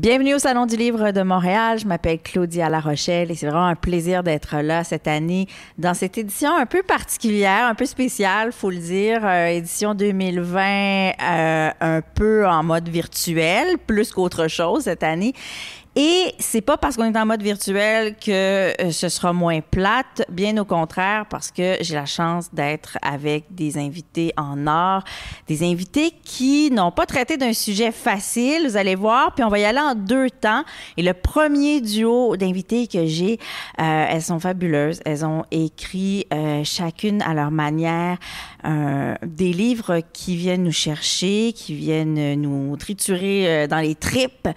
Bienvenue au Salon du Livre de Montréal. Je m'appelle Claudia La Rochelle et c'est vraiment un plaisir d'être là cette année dans cette édition un peu particulière, un peu spéciale, faut le dire, euh, édition 2020 euh, un peu en mode virtuel, plus qu'autre chose cette année. Et c'est pas parce qu'on est en mode virtuel que euh, ce sera moins plate, bien au contraire, parce que j'ai la chance d'être avec des invités en or, des invités qui n'ont pas traité d'un sujet facile, vous allez voir, puis on va y aller en deux temps. Et le premier duo d'invités que j'ai, euh, elles sont fabuleuses. Elles ont écrit euh, chacune à leur manière des livres qui viennent nous chercher, qui viennent nous triturer dans les tripes,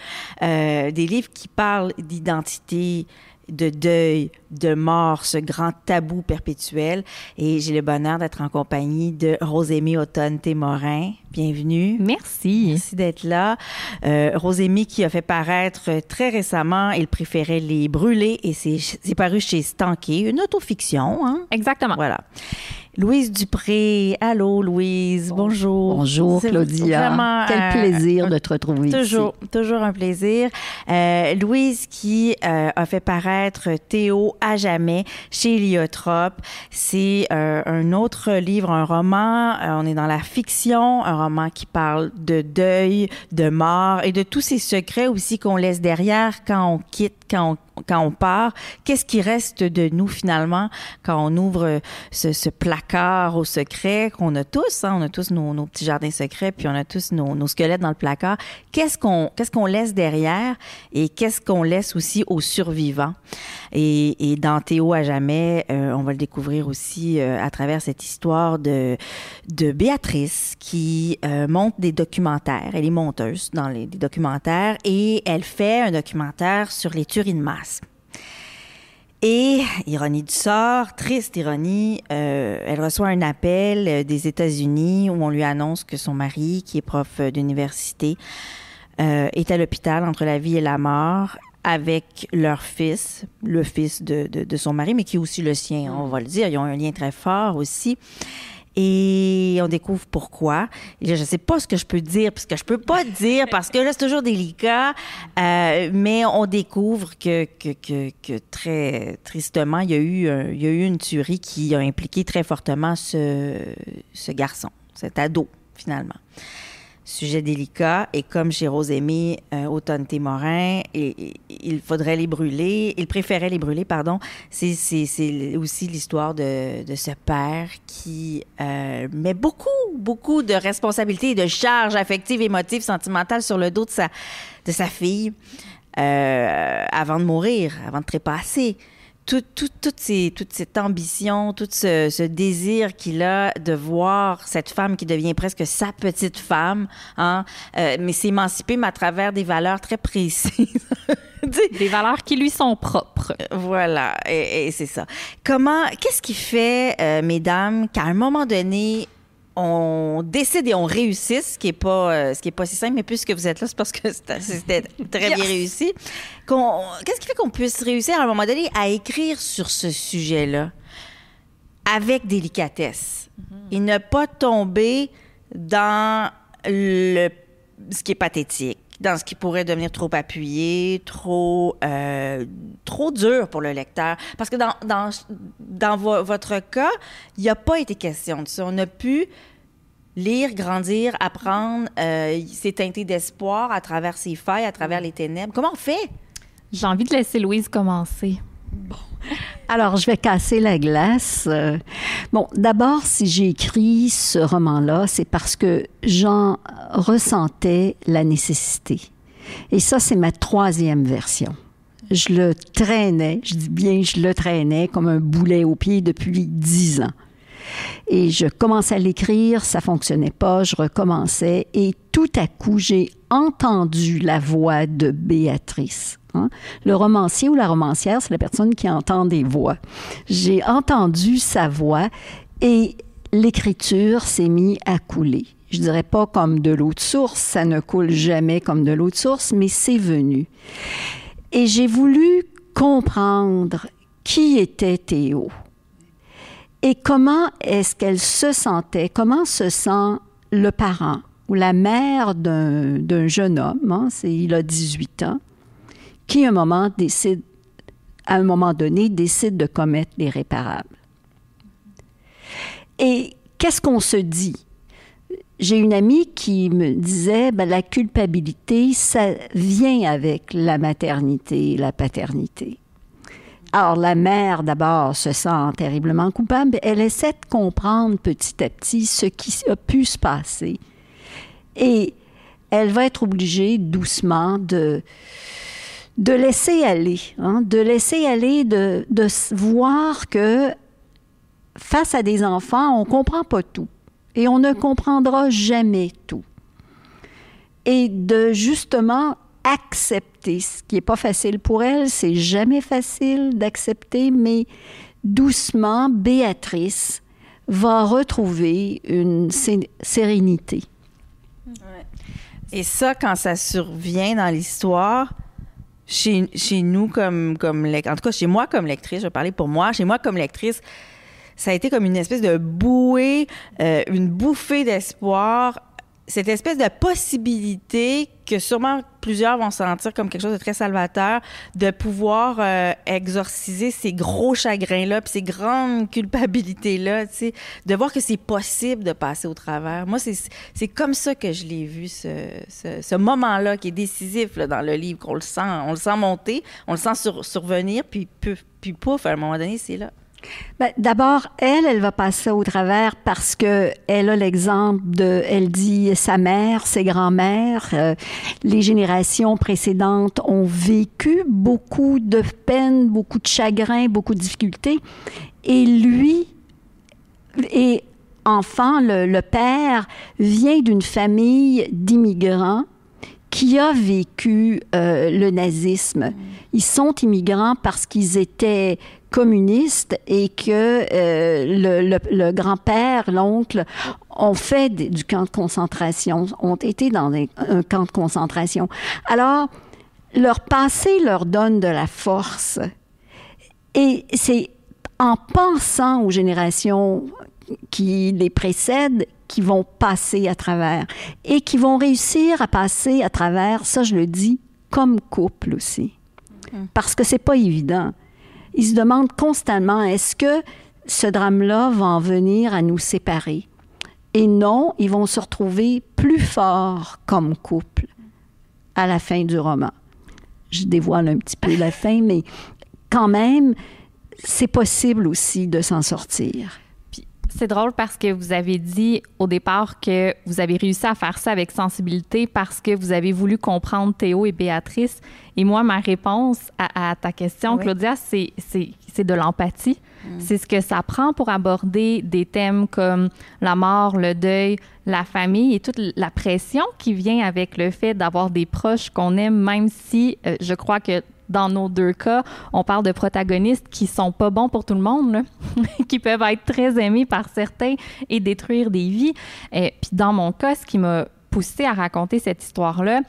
des livres qui parle d'identité, de deuil, de mort, ce grand tabou perpétuel. Et j'ai le bonheur d'être en compagnie de Rosémie Automne-Témorin. Bienvenue. Merci. Merci d'être là. Euh, Rosémie qui a fait paraître très récemment Il préférait les brûler et c'est paru chez Stanké, une autofiction. Hein? Exactement. Voilà. Louise Dupré. Allô, Louise. Bonjour. Bonjour, Claudia. Quel euh, plaisir de te retrouver toujours, ici. Toujours un plaisir. Euh, Louise qui euh, a fait paraître Théo à jamais chez Liotrope. C'est euh, un autre livre, un roman. On est dans la fiction, un roman qui parle de deuil, de mort et de tous ces secrets aussi qu'on laisse derrière quand on quitte, quand on part, qu'est-ce qui reste de nous finalement quand on ouvre ce, placard au secret qu'on a tous, hein, on a tous nos, petits jardins secrets, puis on a tous nos, squelettes dans le placard. Qu'est-ce qu'on laisse derrière et qu'est-ce qu'on laisse aussi aux survivants? Et, dans Théo à jamais, euh, on va le découvrir aussi euh, à travers cette histoire de de Béatrice qui euh, monte des documentaires. Elle est monteuse dans les, documentaires et elle fait un documentaire sur les tueries de masse. Et, ironie du sort, triste ironie, euh, elle reçoit un appel euh, des États-Unis où on lui annonce que son mari, qui est prof euh, d'université, est à l'hôpital entre la vie et la mort avec leur fils, le fils de, de, son mari, mais qui est aussi le sien, on va le dire. Ils ont un lien très fort aussi. Et on découvre pourquoi. Je sais pas ce que je peux dire, parce que je peux pas dire, parce que là, c'est toujours délicat. Euh, mais on découvre que, que, que, que, très tristement, il y, a eu, il y a eu une tuerie qui a impliqué très fortement ce, ce garçon, cet ado, finalement sujet délicat. Et comme chez Rosémie, euh, Automne Témorin, et, il faudrait les brûler. Il préférait les brûler, pardon. C'est aussi l'histoire de, ce père qui euh, met beaucoup, beaucoup de responsabilités de charges affectives, émotives, sentimentales sur le dos de sa, de sa fille euh, avant de mourir, avant de trépasser tout, tout, tout ces, toute cette ambition, tout ce, ce désir qu'il a de voir cette femme qui devient presque sa petite femme, hein, euh, mais s'émanciper, mais à travers des valeurs très précises. des valeurs qui lui sont propres. Voilà, et, et c'est ça. Comment, qu'est-ce qui fait, euh, mesdames, qu'à un moment donné, on décide et on réussit, ce qui est pas euh, ce qui est pas si simple, mais puisque vous êtes là, c'est parce que c'était très bien réussi. Qu'est-ce qui fait qu'on puisse réussir à un moment donné à écrire sur ce sujet-là? Avec délicatesse mm -hmm. et ne pas tomber dans le ce qui est pathétique, dans ce qui pourrait devenir trop appuyé, trop euh, trop dur pour le lecteur. Parce que dans, dans, dans vo votre cas, il n'y a pas été question de ça. On a pu lire, grandir, apprendre, euh, c'est teinté d'espoir à travers ses failles, à travers les ténèbres. Comment on fait? J'ai envie de laisser Louise commencer. Bon. Alors, je vais casser la glace. Euh, bon, d'abord, si j'ai écrit ce roman-là, c'est parce que j'en ressentais la nécessité. Et ça, c'est ma troisième version. je le traînais, je dis bien je le traînais comme un boulet au pied depuis dix ans. Et je commençais à l'écrire, ça fonctionnait pas, je recommençais et tout à coup, j'ai entendu la voix de Béatrice. Hein. Le romancier ou la romancière, c'est la personne qui entend des voix. J'ai entendu sa voix et l'écriture s'est mise à couler. Je dirais pas comme de l'eau de source, ça ne coule jamais comme de l'eau de source, mais c'est venu. Et j'ai voulu comprendre qui était Théo et comment est-ce qu'elle se sentait, comment se sent le parent ou la mère d'un jeune homme, hein, il a 18 ans, qui à un moment décide, à un moment donné, décide de commettre l'irréparable. Et qu'est-ce qu'on se dit? J'ai une amie qui me disait, ben, la culpabilité, ça vient avec la maternité et la paternité. Alors, la mère, d'abord, se sent terriblement coupable. Elle essaie de comprendre petit à petit ce qui a pu se passer. Et elle va être obligée doucement de, de laisser aller, hein, de laisser aller, de, de voir que face à des enfants, on ne comprend pas tout. Et on ne comprendra jamais tout. Et de justement accepter, ce qui n'est pas facile pour elle, c'est jamais facile d'accepter, mais doucement, Béatrice va retrouver une sérénité. Et ça, quand ça survient dans l'histoire, chez, chez, nous comme, comme en tout cas chez moi comme lectrice, je vais parler pour moi, chez moi comme lectrice, ça a été comme une espèce de bouée, euh, une bouffée d'espoir. Cette espèce de possibilité que sûrement plusieurs vont sentir comme quelque chose de très salvateur, de pouvoir euh, exorciser ces gros chagrins-là, puis ces grandes culpabilités-là, de voir que c'est possible de passer au travers. Moi, c'est comme ça que je l'ai vu, ce, ce, moment-là qui est décisif là, dans le livre, qu'on le sent, on le sent monter, on le sent survenir, puis, puis pouf, à un moment donné, c'est là. Ben, d'abord, elle, elle va passer au travers parce que elle a l'exemple de, elle dit sa mère, ses grands-mères, euh, les générations précédentes ont vécu beaucoup de peines, beaucoup de chagrin, beaucoup de difficultés, et lui, et enfant, le père vient d'une famille d'immigrants qui a vécu euh, le nazisme. Ils sont immigrants parce qu'ils étaient communistes et que euh, le, grand-père, l'oncle ont fait du camp de concentration, ont été dans un camp de concentration. Alors, leur passé leur donne de la force. Et c'est en pensant aux générations qui les précèdent qui vont passer à travers et qui vont réussir à passer à travers, ça je le dis, comme couple aussi. Mm. Parce que c'est pas évident. Ils se demandent constamment est-ce que ce drame-là va en venir à nous séparer? Et non, ils vont se retrouver plus forts comme couple à la fin du roman. Je dévoile un petit peu la fin, mais quand même, c'est possible aussi de s'en sortir. C'est drôle parce que vous avez dit au départ que vous avez réussi à faire ça avec sensibilité parce que vous avez voulu comprendre Théo et Béatrice. Et moi, ma réponse à, ta question, Claudia, c'est de l'empathie. Mm. C'est ce que ça prend pour aborder des thèmes comme la mort, le deuil, la famille et toute la pression qui vient avec le fait d'avoir des proches qu'on aime, même si euh, je crois que dans nos deux cas, on parle de protagonistes qui sont pas bons pour tout le monde, qui peuvent être très aimés par certains et détruire des vies. Et puis dans mon cas, ce qui m'a poussé à raconter cette histoire-là,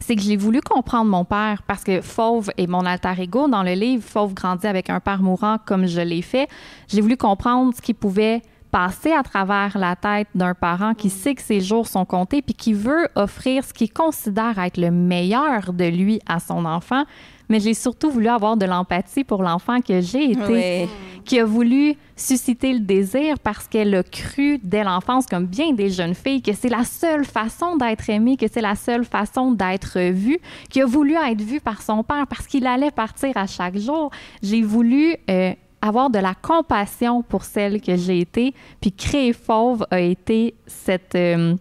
c'est que j'ai voulu comprendre mon père parce que Fauve est mon alter ego dans le livre. Fauve grandit avec un père mourant comme je l'ai fait. J'ai voulu comprendre ce qui pouvait passer à travers la tête d'un parent qui sait que ses jours sont comptés puis qui veut offrir ce qu'il considère être le meilleur de lui à son enfant, mais j'ai surtout voulu avoir de l'empathie pour l'enfant que j'ai été, qui a voulu susciter le désir parce qu'elle a cru dès l'enfance, comme bien des jeunes filles, que c'est la seule façon d'être aimée, que c'est la seule façon d'être vue, qui a voulu être vue par son père parce qu'il allait partir à chaque jour. J'ai voulu euh, avoir de la compassion pour celle que j'ai été, puis créer Fauve a été cette... Euh,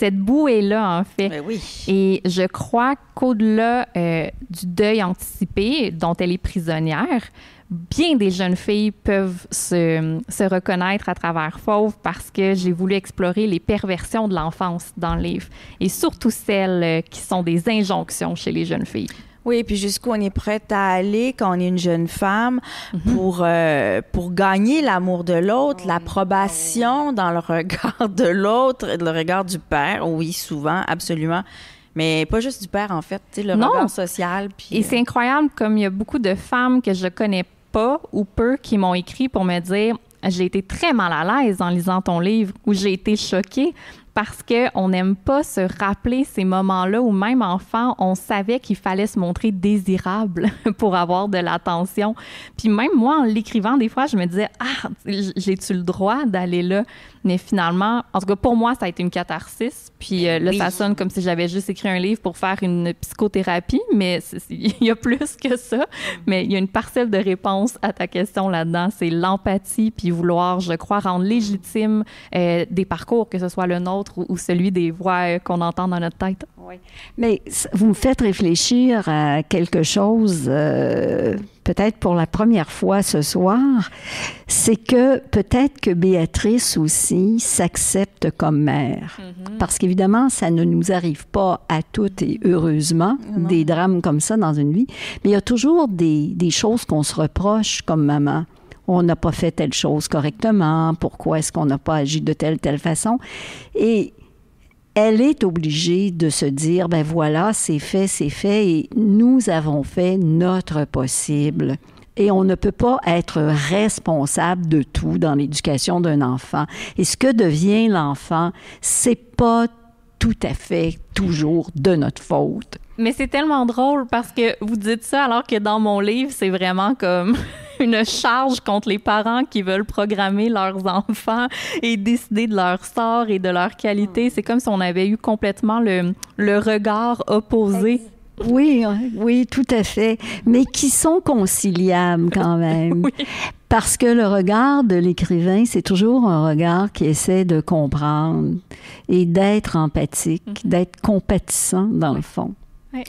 cette bouée-là, en fait. Ben oui. Et je crois qu'au-delà euh, du deuil anticipé dont elle est prisonnière, bien des jeunes filles peuvent se, se reconnaître à travers Fauve parce que j'ai voulu explorer les perversions de l'enfance dans le livre et surtout celles euh, qui sont des injonctions chez les jeunes filles. Oui, puis jusqu'où on est prête à aller quand on est une jeune femme pour, euh, pour gagner l'amour de l'autre, l'approbation dans le regard de l'autre, le regard du père, oui, souvent, absolument. Mais pas juste du père, en fait, le Non. regard social. Puis, Et c'est incroyable comme il y a beaucoup de femmes que je connais pas ou peu qui m'ont écrit pour me dire j'ai été très mal à l'aise en lisant ton livre ou j'ai été choquée parce que on n'aime pas se rappeler ces moments-là où même enfant, on savait qu'il fallait se montrer désirable pour avoir de l'attention. Puis même moi, en l'écrivant, des fois, je me disais ah, j'ai-tu le droit d'aller là Mais finalement, en tout cas pour moi, ça a été une catharsis. Puis euh, là, Oui. ça sonne comme si j'avais juste écrit un livre pour faire une psychothérapie, mais il y a plus que ça. Mais il y a une parcelle de réponse à ta question là-dedans, c'est l'empathie puis vouloir, je crois, rendre légitime euh, des parcours, que ce soit le nôtre ou, ou celui des voix euh, qu'on entend dans notre tête. Mais c- vous me faites réfléchir à quelque chose, euh, peut-être pour la première fois ce soir, c'est que peut-être que Béatrice aussi s'accepte comme mère. Parce qu'évidemment, ça ne nous arrive pas à toutes et heureusement, des drames comme ça dans une vie, mais il y a toujours des, des choses qu'on se reproche comme maman. On n'a pas fait telle chose correctement, pourquoi est-ce qu'on n'a pas agi de telle, telle façon? Et elle est obligée de se dire, ben voilà, c'est fait, c'est fait, et nous avons fait notre possible. Et on ne peut pas être responsable de tout dans l'éducation d'un enfant. Et ce que devient l'enfant, c'est pas tout à fait toujours de notre faute. Mais c'est tellement drôle parce que vous dites ça alors que dans mon livre, c'est vraiment comme une charge contre les parents qui veulent programmer leurs enfants et décider de leur sort et de leur qualité. C'est comme si on avait eu complètement le, le regard opposé. Oui, oui, tout à fait. Mais qui sont conciliables quand même? Parce que le regard de l'écrivain, c'est toujours un regard qui essaie de comprendre et d'être empathique, d'être compatissant dans le fond. Oui,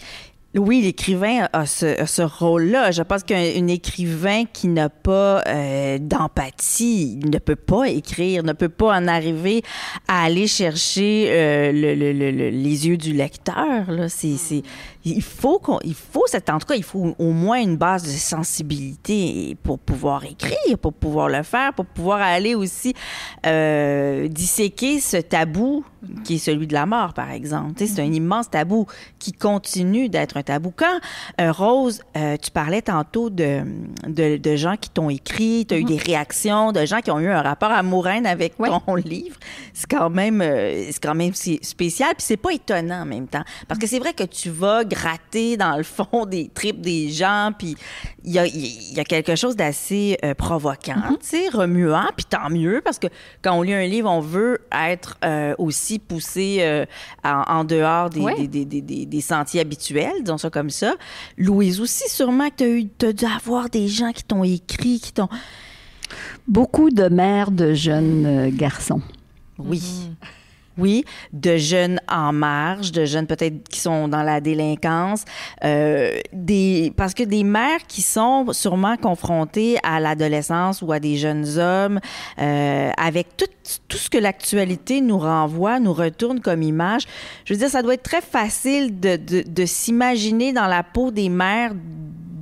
l'écrivain a ce, ce rôle-là. Je pense qu'un un écrivain qui n'a pas euh, d'empathie ne peut pas écrire, ne peut pas en arriver à aller chercher euh, le- le- le- le- les yeux du lecteur. Là. C'est, il faut qu'on, il faut cette, en tout cas, il faut au moins une base de sensibilité pour pouvoir écrire, pour pouvoir le faire, pour pouvoir aller aussi euh, disséquer ce tabou qui est celui de la mort, par exemple. Tu sais, c'est un immense tabou qui continue d'être un tabou. Quand, euh, Rose, euh, tu parlais tantôt de, de, de gens qui t'ont écrit, tu as eu des réactions, de gens qui ont eu un rapport amoureux avec Ouais. ton livre, c'est quand même, c'est quand même spécial. Puis c'est pas étonnant en même temps. Parce que c'est vrai que tu vas gratter dans le fond des tripes des gens, puis il y a, il y a quelque chose d'assez euh, provoquant, Mm-hmm. tu sais, remuant, puis tant mieux, parce que quand on lit un livre, on veut être euh, aussi poussé euh, en, en dehors des, Ouais. des, des, des- des- des sentiers habituels, disons ça comme ça. Louise aussi, sûrement que tu as dû avoir des gens qui t'ont écrit, qui t'ont... Beaucoup de mères de jeunes euh, garçons. Oui. Oui, de jeunes en marge, de jeunes peut-être qui sont dans la délinquance, euh, des parce que des mères qui sont sûrement confrontées à l'adolescence ou à des jeunes hommes, euh, avec tout, tout ce que l'actualité nous renvoie, nous retourne comme image. Je veux dire, ça doit être très facile de, de, de s'imaginer dans la peau des mères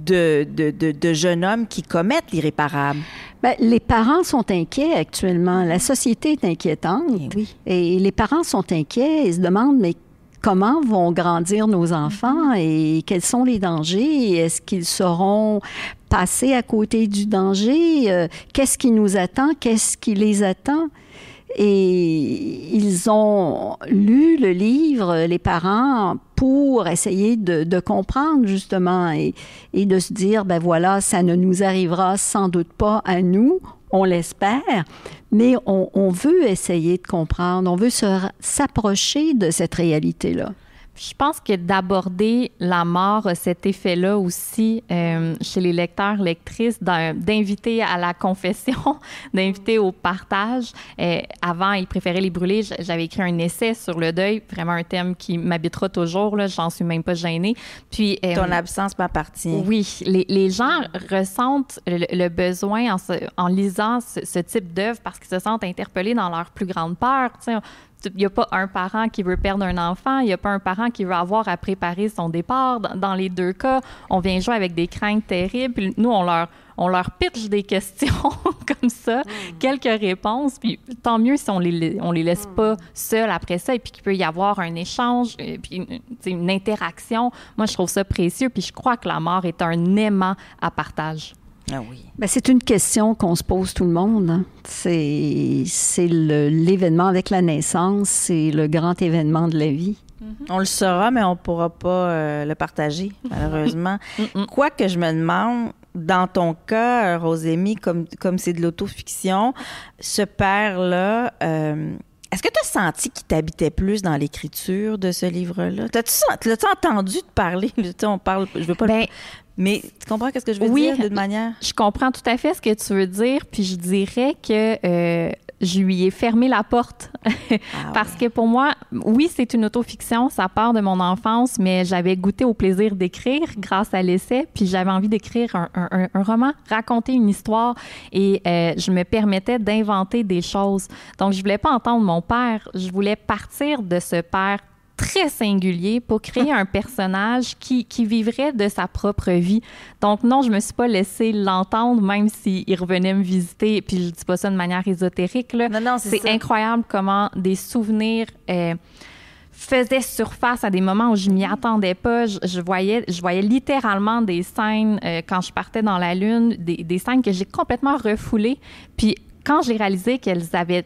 de, de, de, de jeunes hommes qui commettent l'irréparable. Ben, les parents sont inquiets actuellement. La société est inquiétante. Eh oui. Et les parents sont inquiets et se demandent, mais comment vont grandir nos enfants et quels sont les dangers? Est-ce qu'ils seront passés à côté du danger? Euh, Qu'est-ce qui nous attend? Qu'est-ce qui les attend? Et ils ont lu le livre, les parents, pour essayer de, de comprendre justement et, et de se dire, ben voilà, ça ne nous arrivera sans doute pas à nous, on l'espère, mais on, on veut essayer de comprendre, on veut s'approcher de cette réalité-là. Je pense que d'aborder la mort a cet effet-là aussi euh, chez les lecteurs, lectrices, d'inviter à la confession, d'inviter au partage. Euh, avant, ils préféraient les brûler. J'avais écrit un essai sur le deuil, vraiment un thème qui m'habitera toujours. J'en suis même pas gênée. Puis euh, ton absence m'appartient. Oui, les, les, gens ressentent le, besoin en, en lisant ce, ce type d'œuvre parce qu'ils se sentent interpellés dans leur plus grande peur. Il n'y a pas un parent qui veut perdre un enfant, il n'y a pas un parent qui veut avoir à préparer son départ. Dans, les deux cas, on vient jouer avec des craintes terribles. Puis nous, on leur, on leur pitch des questions comme ça, mm. quelques réponses. Puis tant mieux si on les, on les laisse mm. pas seuls après ça et puis qu'il peut y avoir un échange, et puis une, une interaction. Moi, je trouve ça précieux. Puis je crois que la mort est un aimant à partage. Ah oui. Ben, c'est une question qu'on se pose tout le monde. Hein. C'est, c'est l'événement avec la naissance, c'est le grand événement de la vie. Mm-hmm. On le saura, mais on ne pourra pas euh, le partager, malheureusement. Quoi que je me demande, dans ton cas, Rosémie, comme, comme c'est de l'autofiction, ce père-là, euh, est-ce que tu as senti qu'il t'habitait plus dans l'écriture de ce livre-là? T'as-tu, entendu te parler? On parle, je veux pas ben, mais tu comprends ce que je veux dire d'une manière? Je comprends tout à fait ce que tu veux dire, puis je dirais que euh, je lui ai fermé la porte. Ah Parce que pour moi, oui, c'est une autofiction, ça part de mon enfance, mais j'avais goûté au plaisir d'écrire grâce à l'essai, puis j'avais envie d'écrire un, roman, raconter une histoire, et euh, je me permettais d'inventer des choses. Donc, je voulais pas entendre mon père, je voulais partir de ce père très singulier pour créer un personnage qui, qui, vivrait de sa propre vie. Donc non, je me suis pas laissé l'entendre, même s'il revenait me visiter. Puis je dis pas ça de manière ésotérique. Là. Non, non, c'est incroyable comment des souvenirs euh, faisaient surface à des moments où je m'y attendais pas. Je, voyais, je voyais littéralement des scènes euh, quand je partais dans la lune, des, des scènes que j'ai complètement refoulées. Puis quand j'ai réalisé qu'elles avaient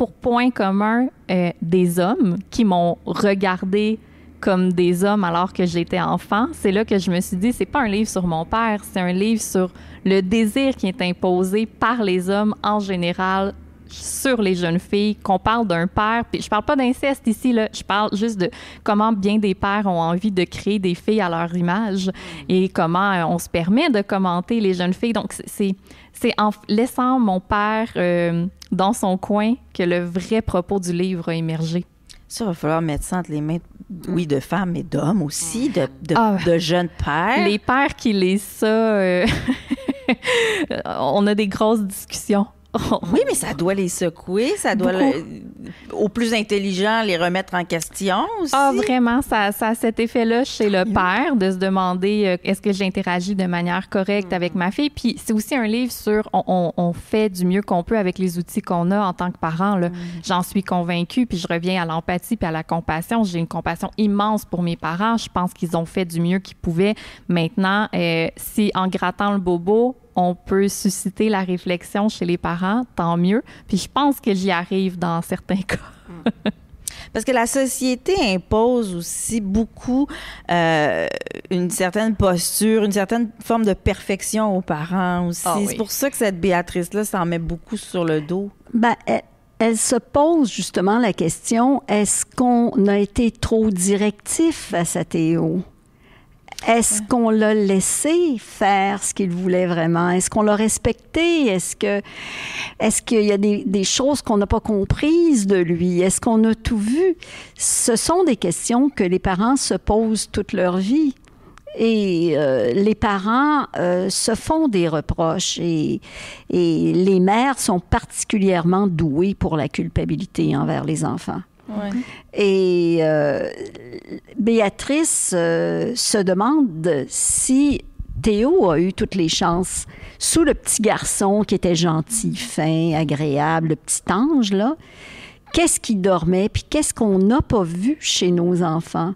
pour point commun euh, des hommes qui m'ont regardé comme des hommes alors que j'étais enfant, c'est là que je me suis dit, c'est pas un livre sur mon père, c'est un livre sur le désir qui est imposé par les hommes en général sur les jeunes filles, qu'on parle d'un père, puis je parle pas d'inceste ici, là, je parle juste de comment bien des pères ont envie de créer des filles à leur image et comment euh, on se permet de commenter les jeunes filles. Donc, c'est c'est en laissant mon père euh, dans son coin que le vrai propos du livre a émergé. Ça, il va falloir mettre ça entre les mains, oui, de femmes, mais d'hommes aussi, de, de, ah. jeunes pères. Les pères qui lisent ça, euh, on a des grosses discussions. Oui, mais ça doit les secouer, ça doit, au plus intelligent, les remettre en question aussi. Ah, vraiment, ça, ça a cet effet-là chez le père de se demander euh, est-ce que j'interagis de manière correcte avec ma fille? Puis c'est aussi un livre sur on, on, fait du mieux qu'on peut avec les outils qu'on a en tant que parent. Mm. J'en suis convaincue, puis je reviens à l'empathie puis à la compassion. J'ai une compassion immense pour mes parents. Je pense qu'ils ont fait du mieux qu'ils pouvaient. Maintenant, euh, si en grattant le bobo, on peut susciter la réflexion chez les parents, tant mieux. Puis je pense que j'y arrive dans certains cas. Parce que la société impose aussi beaucoup euh, une certaine posture, une certaine forme de perfection aux parents aussi. Ah C'est pour ça que cette Béatrice-là s'en met beaucoup sur le dos. Ben, elle, elle se pose justement la question est-ce qu'on a été trop directif à sa Théo est-ce qu'on l'a laissé faire ce qu'il voulait vraiment? Est-ce qu'on l'a respecté? Est-ce que est-ce qu'il y a des, des choses qu'on n'a pas comprises de lui? Est-ce qu'on a tout vu? Ce sont des questions que les parents se posent toute leur vie. Et euh, les parents euh, se font des reproches et, et les mères sont particulièrement douées pour la culpabilité envers les enfants. Et euh, Béatrice euh, se demande si Théo a eu toutes les chances sous le petit garçon qui était gentil, fin, agréable, le petit ange, là. Qu'est-ce qui dormait, puis qu'est-ce qu'on n'a pas vu chez nos enfants?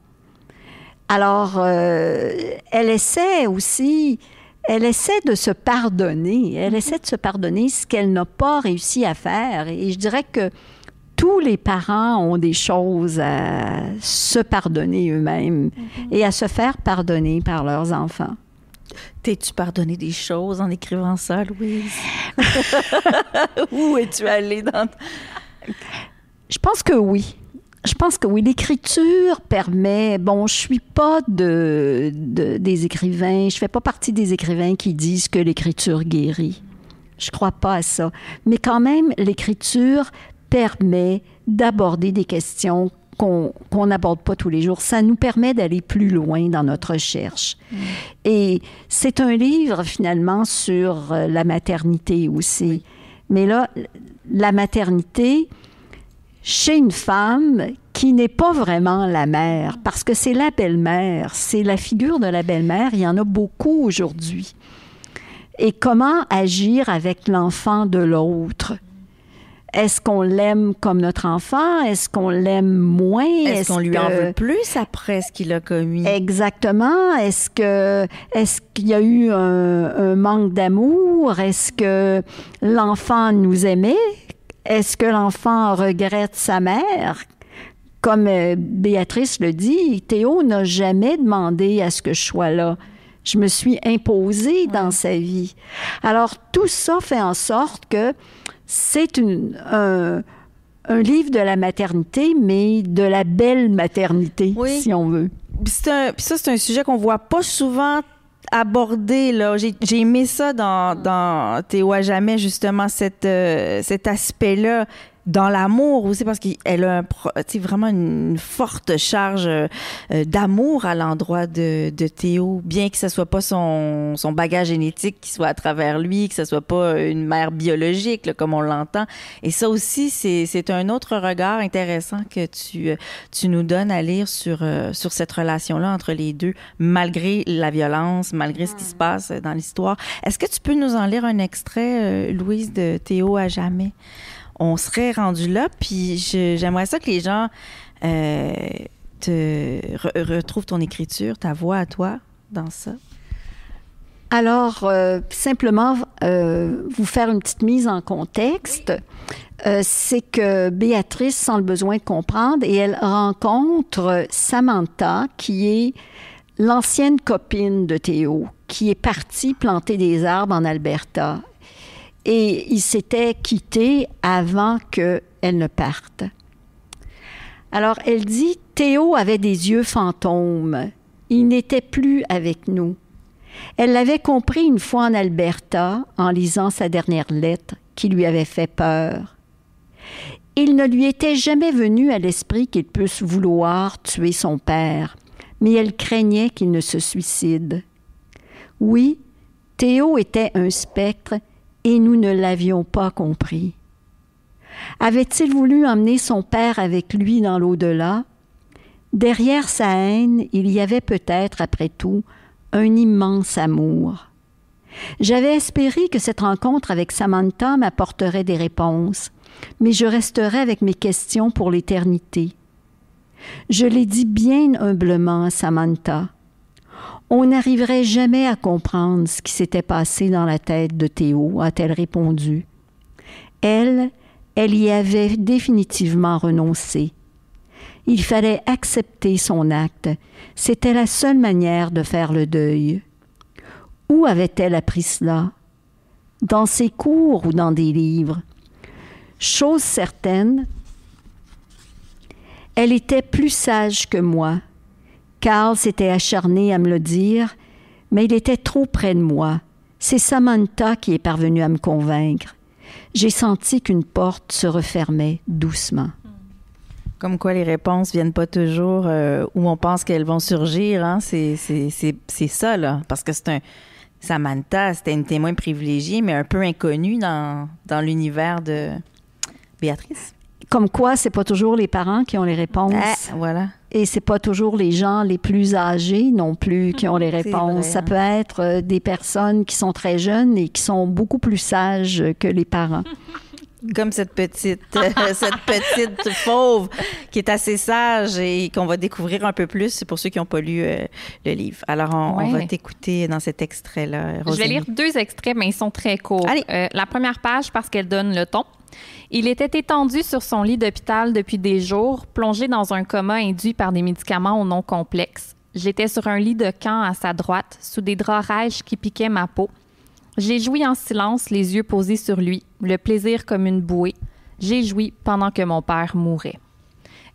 Alors, euh, elle essaie aussi, elle essaie de se pardonner, elle essaie de se pardonner ce qu'elle n'a pas réussi à faire. Et je dirais que tous les parents ont des choses à se pardonner eux-mêmes et à se faire pardonner par leurs enfants. T'es-tu pardonné des choses en écrivant ça, Louise? Où es-tu allée dans... Je pense que oui. je pense que oui, l'écriture permet. Bon, je suis pas de, des écrivains, je fais pas partie des écrivains qui disent que l'écriture guérit. Je crois pas à ça. Mais quand même, l'écriture permet d'aborder des questions qu'on n'aborde pas tous les jours. Ça nous permet d'aller plus loin dans notre recherche. Mm. Et c'est un livre finalement sur euh, la maternité aussi. Mais là, la maternité, chez une femme qui n'est pas vraiment la mère, parce que c'est la belle-mère, c'est la figure de la belle-mère, il y en a beaucoup aujourd'hui. Et comment agir avec l'enfant de l'autre? Est-ce qu'on l'aime comme notre enfant? Est-ce qu'on l'aime moins? Est-ce qu'on lui en veut plus après ce qu'il a commis? Exactement. Est-ce que est-ce qu'il y a eu un, un manque d'amour? Est-ce que l'enfant nous aimait? Est-ce que l'enfant regrette sa mère? Comme euh, Béatrice le dit, Théo n'a jamais demandé à ce que je sois là. Je me suis imposée dans sa vie. Alors, tout ça fait en sorte que c'est un, un, livre de la maternité, mais de la belle maternité, si on veut. ça, c'est un sujet qu'on voit pas souvent abordé. Là. J'ai, aimé ça dans, dans Théo à jamais, justement, cette, euh, cet aspect-là dans l'amour aussi parce qu'elle a un, vraiment une forte charge euh, d'amour à l'endroit de, de, Théo, bien que ce soit pas son, son, bagage génétique qui soit à travers lui, que ce soit pas une mère biologique comme on l'entend. Et ça aussi, c'est un autre regard intéressant que tu, tu nous donnes à lire sur, euh, sur cette relation-là entre les deux, malgré la violence, malgré ce qui se passe dans l'histoire. Est-ce que tu peux nous en lire un extrait, euh, Louise, de Théo à jamais? On serait rendu là. Puis j'aimerais ça que les gens euh, te retrouvent ton écriture, ta voix à toi dans ça. Alors, euh, simplement, euh, vous faire une petite mise en contexte. c'est que Béatrice sent le besoin de comprendre et elle rencontre Samantha, qui est l'ancienne copine de Théo, qui est partie planter des arbres en Alberta et il s'était quitté avant qu'elle ne parte. Alors elle dit, Théo avait des yeux fantômes. Il n'était plus avec nous. Elle l'avait compris une fois en Alberta, en lisant sa dernière lettre, qui lui avait fait peur. Il ne lui était jamais venu à l'esprit qu'il puisse vouloir tuer son père, mais elle craignait qu'il ne se suicide. Oui, Théo était un spectre et nous ne l'avions pas compris. Avait-il voulu emmener son père avec lui dans l'au-delà? Derrière sa haine, il y avait peut-être, après tout, un immense amour. J'avais espéré que cette rencontre avec Samantha m'apporterait des réponses, mais je resterais avec mes questions pour l'éternité. Je l'ai dit bien humblement à Samantha on n'arriverait jamais à comprendre ce qui s'était passé dans la tête de Théo, a-t-elle répondu. Elle, elle y avait définitivement renoncé. Il fallait accepter son acte. C'était la seule manière de faire le deuil. Où avait-elle appris cela? Dans ses cours ou dans des livres? Chose certaine, elle était plus sage que moi, Carl s'était acharné à me le dire, mais il était trop près de moi. C'est Samantha qui est parvenue à me convaincre. J'ai senti qu'une porte se refermait doucement. Comme quoi les réponses viennent pas toujours euh, où on pense qu'elles vont surgir. Hein? C'est, ça, là. Parce que c'est un. Samantha, c'était une témoin privilégiée, mais un peu inconnue dans, dans l'univers de Béatrice. Comme quoi, c'est pas toujours les parents qui ont les réponses. Ah, voilà. Et c'est pas toujours les gens les plus âgés non plus qui ont les réponses. Ça hein. peut être euh, des personnes qui sont très jeunes et qui sont beaucoup plus sages que les parents. Comme cette petite, euh, cette petite fauve qui est assez sage et qu'on va découvrir un peu plus pour ceux qui n'ont pas lu euh, le livre. Alors, on, va t'écouter dans cet extrait-là. Je vais lire deux extraits, mais ils sont très courts. la première page, parce qu'elle donne le ton. Il était étendu sur son lit d'hôpital depuis des jours, plongé dans un coma induit par des médicaments au nom complexe. J'étais sur un lit de camp à sa droite, sous des draps rêches qui piquaient ma peau. J'ai joui en silence, les yeux posés sur lui, le plaisir comme une bouée. J'ai joui pendant que mon père mourait.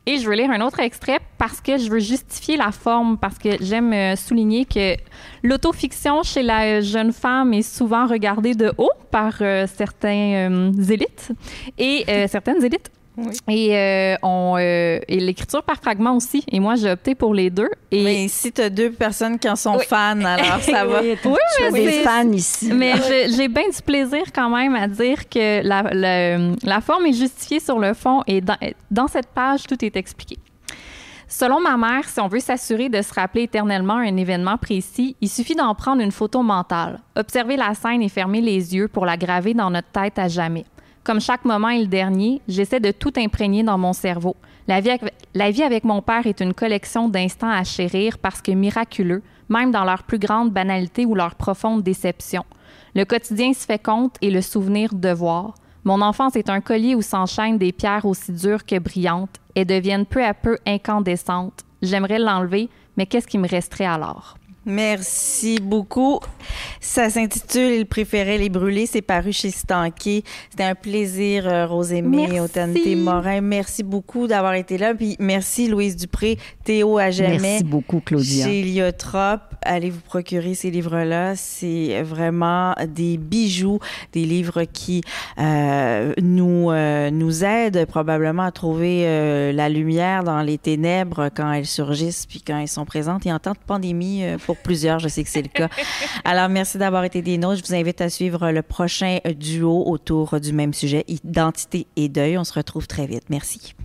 Et je veux lire un autre extrait parce que je veux justifier la forme, parce que j'aime euh, souligner que l'autofiction chez la jeune femme est souvent regardée de haut par euh, certains euh, élites et certaines élites. Et, euh, on, euh, et l'écriture par fragment aussi. Et moi, j'ai opté pour les deux. Et mais si tu as deux personnes qui en sont fans, alors ça va. oui, mais des fans ici. Mais j'ai bien du plaisir quand même à dire que la, la, la forme est justifiée sur le fond et dans, dans cette page, tout est expliqué. Selon ma mère, si on veut s'assurer de se rappeler éternellement un événement précis, il suffit d'en prendre une photo mentale, observer la scène et fermer les yeux pour la graver dans notre tête à jamais. Comme chaque moment est le dernier, j'essaie de tout imprégner dans mon cerveau. La vie, avec, mon père est une collection d'instants à chérir parce que miraculeux, même dans leur plus grande banalité ou leur profonde déception. Le quotidien se fait compte et le souvenir devoir. Mon enfance est un collier où s'enchaînent des pierres aussi dures que brillantes et deviennent peu à peu incandescentes. J'aimerais l'enlever, mais qu'est-ce qui me resterait alors? Merci beaucoup. Ça s'intitule Il préférait les brûler. C'est paru chez Stanké. C'était un plaisir, euh, Rosémée, Autanité Morin. Merci beaucoup d'avoir été là. Puis merci, Louise Dupré, Théo à jamais. Merci beaucoup, Claudia. Chez Liotrop. Allez vous procurer ces livres-là. C'est vraiment des bijoux, des livres qui euh, nous, euh, nous aident probablement à trouver euh, la lumière dans les ténèbres quand elles surgissent puis quand elles sont présentes. Et en temps de pandémie, pour plusieurs, je sais que c'est le cas. Alors, merci d'avoir été des nôtres. Je vous invite à suivre le prochain duo autour du même sujet, identité et deuil. On se retrouve très vite. Merci.